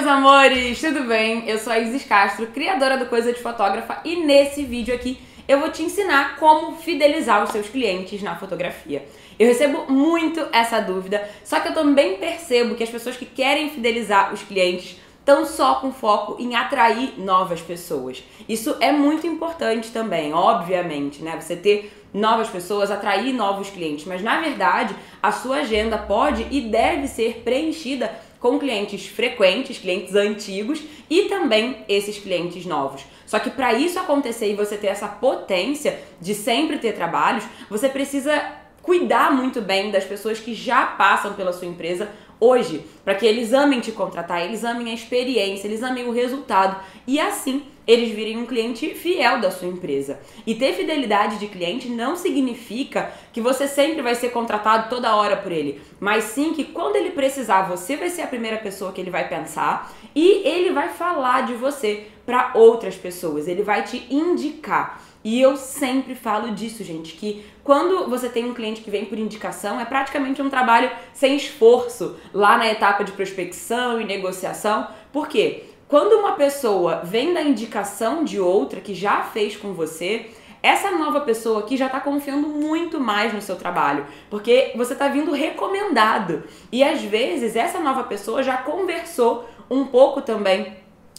meus amores, tudo bem? Eu sou a Isis Castro, criadora do Coisa de Fotógrafa, e nesse vídeo aqui eu vou te ensinar como fidelizar os seus clientes na fotografia. Eu recebo muito essa dúvida, só que eu também percebo que as pessoas que querem fidelizar os clientes estão só com foco em atrair novas pessoas. Isso é muito importante também, obviamente, né? Você ter novas pessoas, atrair novos clientes, mas na verdade a sua agenda pode e deve ser preenchida com clientes frequentes, clientes antigos e também esses clientes novos. Só que para isso acontecer e você ter essa potência de sempre ter trabalhos, você precisa cuidar muito bem das pessoas que já passam pela sua empresa hoje, para que eles amem te contratar, eles amem a experiência, eles amem o resultado e assim eles virem um cliente fiel da sua empresa. E ter fidelidade de cliente não significa que você sempre vai ser contratado toda hora por ele, mas sim que quando ele precisar, você vai ser a primeira pessoa que ele vai pensar e ele vai falar de você para outras pessoas, ele vai te indicar. E eu sempre falo disso, gente, que quando você tem um cliente que vem por indicação, é praticamente um trabalho sem esforço lá na etapa de prospecção e negociação. Por quê? Quando uma pessoa vem da indicação de outra que já fez com você, essa nova pessoa aqui já está confiando muito mais no seu trabalho, porque você está vindo recomendado. E às vezes essa nova pessoa já conversou um pouco também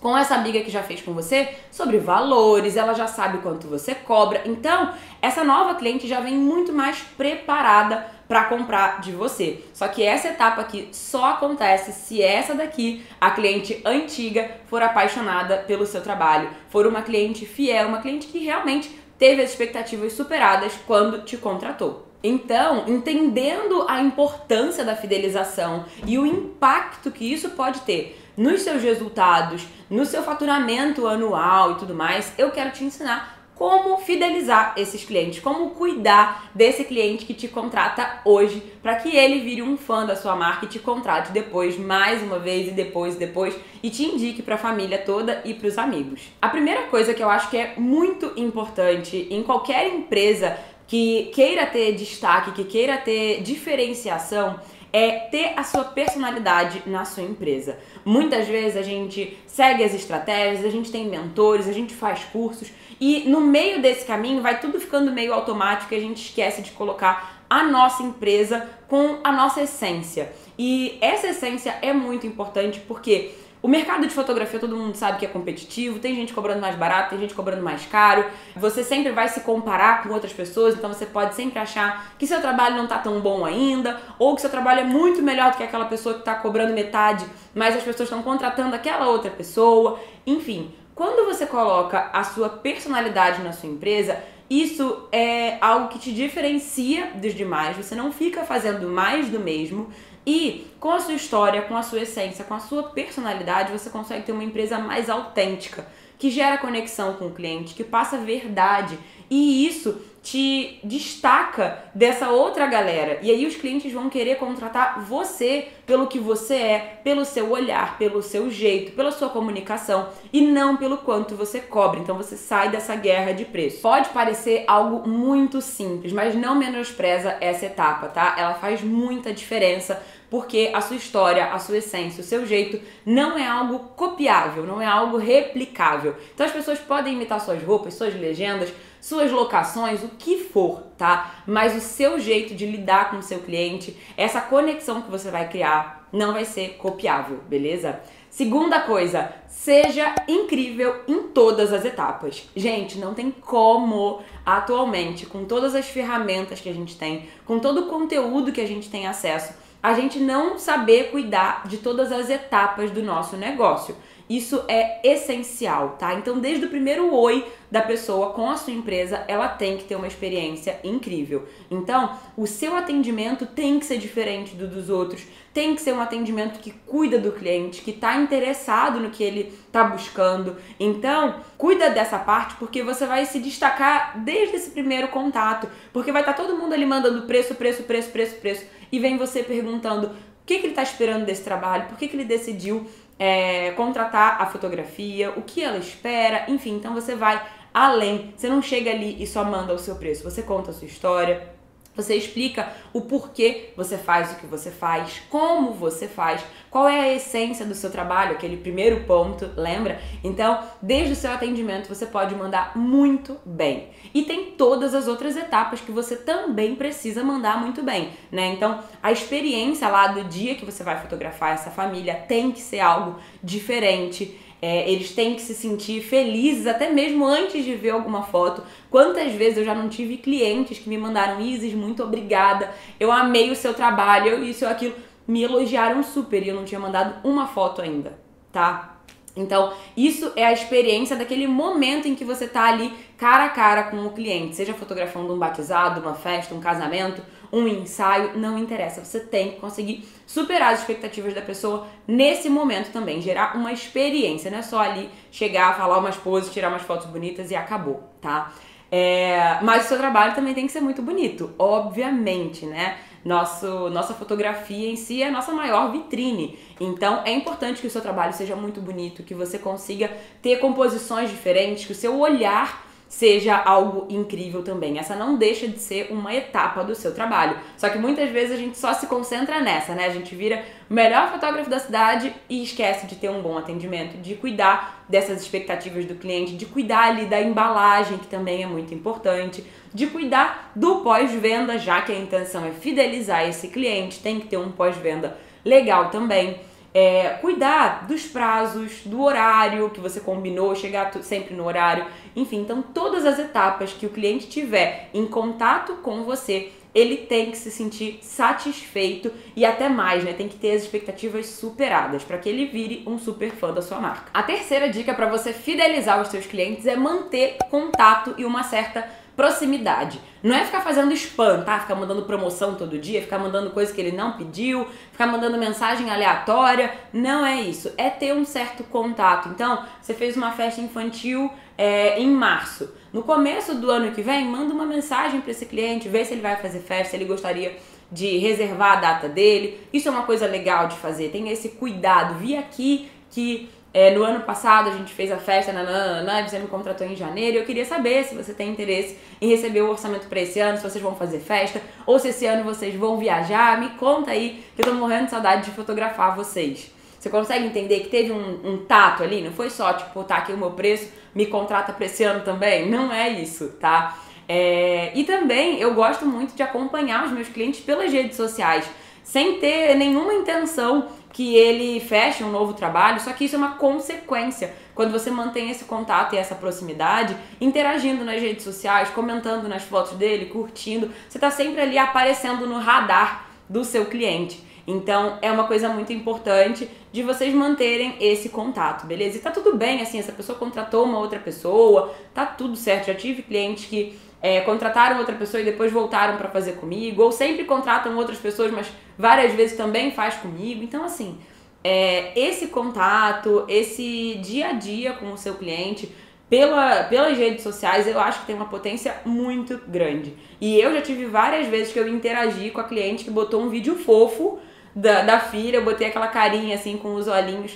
com essa amiga que já fez com você sobre valores, ela já sabe quanto você cobra. Então, essa nova cliente já vem muito mais preparada para comprar de você. Só que essa etapa aqui só acontece se essa daqui, a cliente antiga, for apaixonada pelo seu trabalho, for uma cliente fiel, uma cliente que realmente teve as expectativas superadas quando te contratou. Então, entendendo a importância da fidelização e o impacto que isso pode ter nos seus resultados, no seu faturamento anual e tudo mais, eu quero te ensinar como fidelizar esses clientes, como cuidar desse cliente que te contrata hoje, para que ele vire um fã da sua marca e te contrate depois, mais uma vez e depois e depois, e te indique para a família toda e para os amigos. A primeira coisa que eu acho que é muito importante em qualquer empresa que queira ter destaque, que queira ter diferenciação, é ter a sua personalidade na sua empresa. Muitas vezes a gente segue as estratégias, a gente tem mentores, a gente faz cursos e no meio desse caminho vai tudo ficando meio automático e a gente esquece de colocar a nossa empresa com a nossa essência. E essa essência é muito importante porque o mercado de fotografia todo mundo sabe que é competitivo, tem gente cobrando mais barato, tem gente cobrando mais caro. Você sempre vai se comparar com outras pessoas, então você pode sempre achar que seu trabalho não tá tão bom ainda, ou que seu trabalho é muito melhor do que aquela pessoa que tá cobrando metade, mas as pessoas estão contratando aquela outra pessoa. Enfim, quando você coloca a sua personalidade na sua empresa, isso é algo que te diferencia dos demais, você não fica fazendo mais do mesmo e com a sua história, com a sua essência, com a sua personalidade, você consegue ter uma empresa mais autêntica, que gera conexão com o cliente, que passa verdade. E isso te destaca dessa outra galera. E aí os clientes vão querer contratar você pelo que você é, pelo seu olhar, pelo seu jeito, pela sua comunicação e não pelo quanto você cobra. Então você sai dessa guerra de preço. Pode parecer algo muito simples, mas não menospreza essa etapa, tá? Ela faz muita diferença porque a sua história, a sua essência, o seu jeito não é algo copiável, não é algo replicável. Então as pessoas podem imitar suas roupas, suas legendas, suas locações, o que for, tá? Mas o seu jeito de lidar com o seu cliente, essa conexão que você vai criar, não vai ser copiável, beleza? Segunda coisa, seja incrível em todas as etapas. Gente, não tem como atualmente, com todas as ferramentas que a gente tem, com todo o conteúdo que a gente tem acesso, a gente não saber cuidar de todas as etapas do nosso negócio. Isso é essencial, tá? Então, desde o primeiro oi da pessoa com a sua empresa, ela tem que ter uma experiência incrível. Então, o seu atendimento tem que ser diferente do dos outros, tem que ser um atendimento que cuida do cliente, que está interessado no que ele está buscando. Então, cuida dessa parte porque você vai se destacar desde esse primeiro contato, porque vai estar tá todo mundo ali mandando preço, preço, preço, preço, preço e vem você perguntando o que, que ele está esperando desse trabalho, por que, que ele decidiu é, contratar a fotografia, o que ela espera, enfim, então você vai além. Você não chega ali e só manda o seu preço, você conta a sua história, você explica o porquê você faz o que você faz, como você faz, qual é a essência do seu trabalho, aquele primeiro ponto, lembra? Então, desde o seu atendimento você pode mandar muito bem. E tem todas as outras etapas que você também precisa mandar muito bem, né? Então, a experiência lá do dia que você vai fotografar essa família tem que ser algo diferente. É, eles têm que se sentir felizes até mesmo antes de ver alguma foto. Quantas vezes eu já não tive clientes que me mandaram Isis, muito obrigada, eu amei o seu trabalho, isso, eu aquilo. Me elogiaram super e eu não tinha mandado uma foto ainda, tá? Então, isso é a experiência daquele momento em que você tá ali cara a cara com o cliente, seja fotografando um batizado, uma festa, um casamento, um ensaio, não interessa. Você tem que conseguir superar as expectativas da pessoa nesse momento também, gerar uma experiência, não é só ali chegar, falar umas poses, tirar umas fotos bonitas e acabou, tá? É, mas o seu trabalho também tem que ser muito bonito, obviamente, né? Nosso, nossa fotografia em si é a nossa maior vitrine. Então é importante que o seu trabalho seja muito bonito, que você consiga ter composições diferentes, que o seu olhar seja algo incrível também. Essa não deixa de ser uma etapa do seu trabalho. Só que muitas vezes a gente só se concentra nessa, né? A gente vira o melhor fotógrafo da cidade e esquece de ter um bom atendimento, de cuidar dessas expectativas do cliente, de cuidar ali da embalagem, que também é muito importante, de cuidar do pós-venda, já que a intenção é fidelizar esse cliente, tem que ter um pós-venda legal também é, cuidar dos prazos, do horário que você combinou, chegar sempre no horário, enfim, então todas as etapas que o cliente tiver em contato com você, ele tem que se sentir satisfeito e até mais, né? Tem que ter as expectativas superadas para que ele vire um super fã da sua marca. A terceira dica para você fidelizar os seus clientes é manter contato e uma certa proximidade. Não é ficar fazendo spam, tá? Ficar mandando promoção todo dia, ficar mandando coisa que ele não pediu, ficar mandando mensagem aleatória. Não é isso. É ter um certo contato. Então, você fez uma festa infantil é, em março. No começo do ano que vem, manda uma mensagem para esse cliente, vê se ele vai fazer festa, se ele gostaria de reservar a data dele. Isso é uma coisa legal de fazer. Tem esse cuidado. Vi aqui que é, no ano passado a gente fez a festa, nananana, você me contratou em janeiro. Eu queria saber se você tem interesse em receber o orçamento para esse ano, se vocês vão fazer festa, ou se esse ano vocês vão viajar. Me conta aí, que eu tô morrendo de saudade de fotografar vocês. Você consegue entender que teve um, um tato ali? Não foi só, tipo, tá aqui o meu preço, me contrata para esse ano também? Não é isso, tá? É, e também eu gosto muito de acompanhar os meus clientes pelas redes sociais, sem ter nenhuma intenção que ele feche um novo trabalho, só que isso é uma consequência. Quando você mantém esse contato e essa proximidade, interagindo nas redes sociais, comentando nas fotos dele, curtindo, você está sempre ali aparecendo no radar do seu cliente. Então é uma coisa muito importante de vocês manterem esse contato, beleza? E tá tudo bem, assim, essa pessoa contratou uma outra pessoa, tá tudo certo. Já tive clientes que é, contrataram outra pessoa e depois voltaram para fazer comigo, ou sempre contratam outras pessoas, mas várias vezes também faz comigo. Então, assim, é, esse contato, esse dia a dia com o seu cliente, pela, pelas redes sociais, eu acho que tem uma potência muito grande. E eu já tive várias vezes que eu interagi com a cliente que botou um vídeo fofo da, da filha, eu botei aquela carinha assim com os olhinhos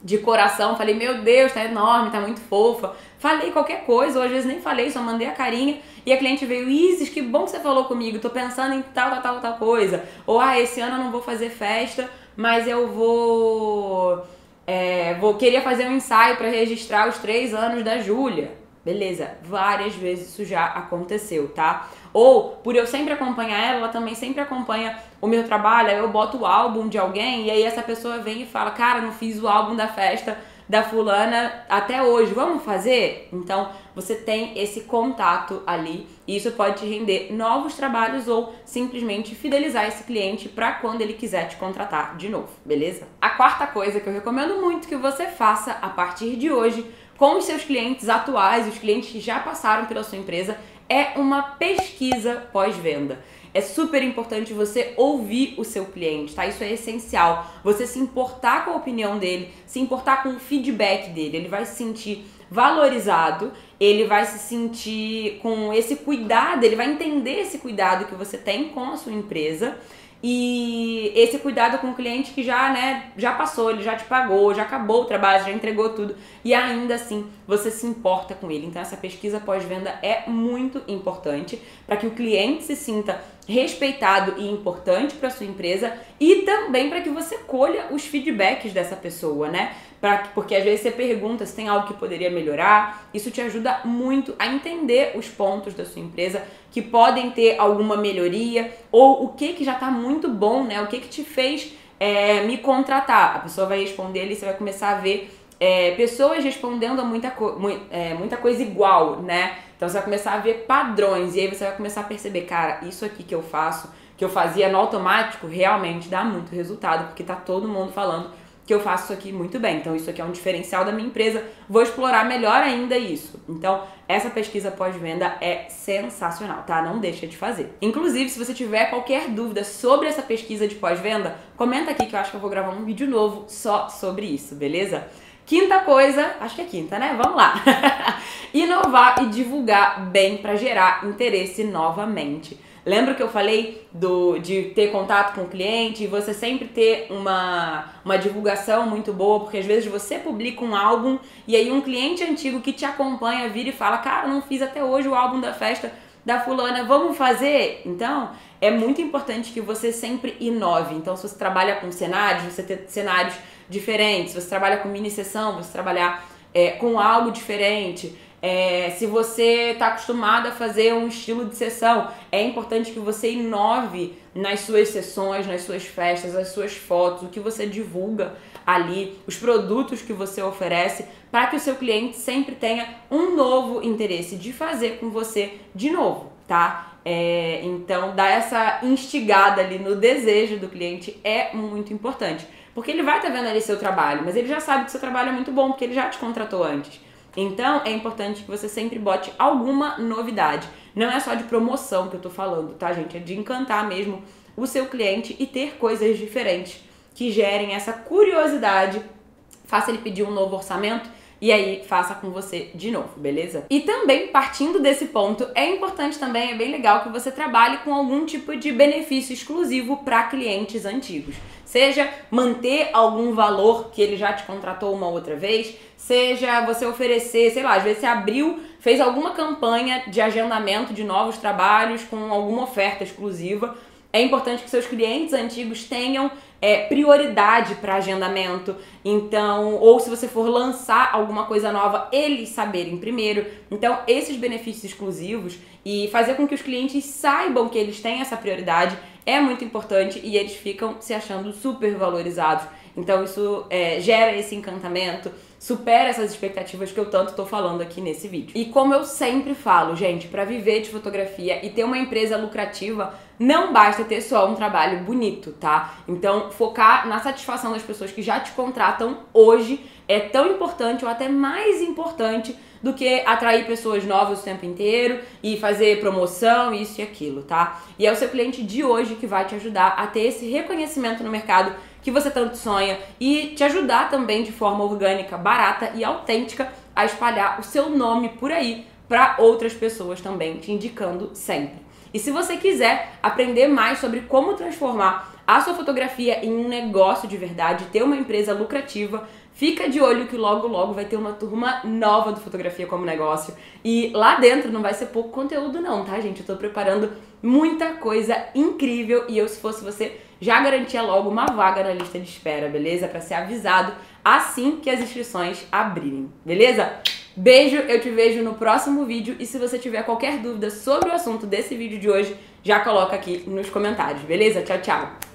de coração, falei, meu Deus, tá enorme, tá muito fofa. Falei qualquer coisa, ou às vezes nem falei, só mandei a carinha e a cliente veio, Isis, que bom que você falou comigo, tô pensando em tal, tal, tal, tal coisa. Ou, ah, esse ano eu não vou fazer festa, mas eu vou. É, vou queria fazer um ensaio para registrar os três anos da Júlia. Beleza, várias vezes isso já aconteceu, tá? Ou, por eu sempre acompanhar ela, ela também sempre acompanha o meu trabalho, aí eu boto o álbum de alguém e aí essa pessoa vem e fala: Cara, não fiz o álbum da festa da fulana até hoje, vamos fazer? Então você tem esse contato ali e isso pode te render novos trabalhos ou simplesmente fidelizar esse cliente para quando ele quiser te contratar de novo, beleza? A quarta coisa que eu recomendo muito que você faça a partir de hoje com os seus clientes atuais, os clientes que já passaram pela sua empresa, é uma pesquisa pós-venda. É super importante você ouvir o seu cliente, tá? Isso é essencial. Você se importar com a opinião dele, se importar com o feedback dele. Ele vai se sentir valorizado, ele vai se sentir com esse cuidado, ele vai entender esse cuidado que você tem com a sua empresa e esse cuidado com o cliente que já, né, já passou, ele já te pagou, já acabou o trabalho, já entregou tudo e ainda assim você se importa com ele. Então essa pesquisa pós-venda é muito importante para que o cliente se sinta respeitado e importante para sua empresa e também para que você colha os feedbacks dessa pessoa, né? Pra, porque às vezes você pergunta se tem algo que poderia melhorar, isso te ajuda muito a entender os pontos da sua empresa que podem ter alguma melhoria ou o que que já está muito bom, né? O que que te fez é, me contratar. A pessoa vai responder ali, você vai começar a ver é, pessoas respondendo a muita, co é, muita coisa igual, né? Então você vai começar a ver padrões e aí você vai começar a perceber, cara, isso aqui que eu faço, que eu fazia no automático, realmente dá muito resultado, porque tá todo mundo falando que eu faço isso aqui muito bem. Então, isso aqui é um diferencial da minha empresa. Vou explorar melhor ainda isso. Então, essa pesquisa pós-venda é sensacional, tá? Não deixa de fazer. Inclusive, se você tiver qualquer dúvida sobre essa pesquisa de pós-venda, comenta aqui que eu acho que eu vou gravar um vídeo novo só sobre isso, beleza? Quinta coisa, acho que é quinta, né? Vamos lá. Inovar e divulgar bem para gerar interesse novamente. Lembra que eu falei do, de ter contato com o cliente e você sempre ter uma, uma divulgação muito boa, porque às vezes você publica um álbum e aí um cliente antigo que te acompanha vira e fala: Cara, não fiz até hoje o álbum da festa da fulana, vamos fazer? Então, é muito importante que você sempre inove. Então, se você trabalha com cenários, você ter cenários diferentes, se você trabalha com mini sessão, você trabalhar é, com algo diferente. É, se você está acostumado a fazer um estilo de sessão, é importante que você inove nas suas sessões, nas suas festas, as suas fotos, o que você divulga ali, os produtos que você oferece, para que o seu cliente sempre tenha um novo interesse de fazer com você de novo, tá? É, então, dar essa instigada ali no desejo do cliente é muito importante. Porque ele vai estar tá vendo ali seu trabalho, mas ele já sabe que seu trabalho é muito bom, porque ele já te contratou antes. Então, é importante que você sempre bote alguma novidade. Não é só de promoção que eu tô falando, tá, gente? É de encantar mesmo o seu cliente e ter coisas diferentes que gerem essa curiosidade, faça ele pedir um novo orçamento e aí faça com você de novo, beleza? E também, partindo desse ponto, é importante também, é bem legal que você trabalhe com algum tipo de benefício exclusivo para clientes antigos. Seja manter algum valor que ele já te contratou uma outra vez, seja você oferecer, sei lá, às vezes você abriu, fez alguma campanha de agendamento de novos trabalhos com alguma oferta exclusiva. É importante que seus clientes antigos tenham é, prioridade para agendamento. Então, ou se você for lançar alguma coisa nova, eles saberem primeiro. Então, esses benefícios exclusivos e fazer com que os clientes saibam que eles têm essa prioridade é muito importante e eles ficam se achando super valorizados. Então, isso é, gera esse encantamento supera essas expectativas que eu tanto tô falando aqui nesse vídeo. E como eu sempre falo, gente, para viver de fotografia e ter uma empresa lucrativa, não basta ter só um trabalho bonito, tá? Então, focar na satisfação das pessoas que já te contratam hoje é tão importante ou até mais importante do que atrair pessoas novas o tempo inteiro e fazer promoção, isso e aquilo, tá? E é o seu cliente de hoje que vai te ajudar a ter esse reconhecimento no mercado que você tanto sonha e te ajudar também de forma orgânica, barata e autêntica a espalhar o seu nome por aí para outras pessoas também, te indicando sempre. E se você quiser aprender mais sobre como transformar a sua fotografia em um negócio de verdade, ter uma empresa lucrativa, Fica de olho que logo logo vai ter uma turma nova do Fotografia como Negócio. E lá dentro não vai ser pouco conteúdo não, tá, gente? Eu tô preparando muita coisa incrível e eu, se fosse você, já garantia logo uma vaga na lista de espera, beleza? Para ser avisado assim que as inscrições abrirem, beleza? Beijo, eu te vejo no próximo vídeo e se você tiver qualquer dúvida sobre o assunto desse vídeo de hoje, já coloca aqui nos comentários, beleza? Tchau, tchau!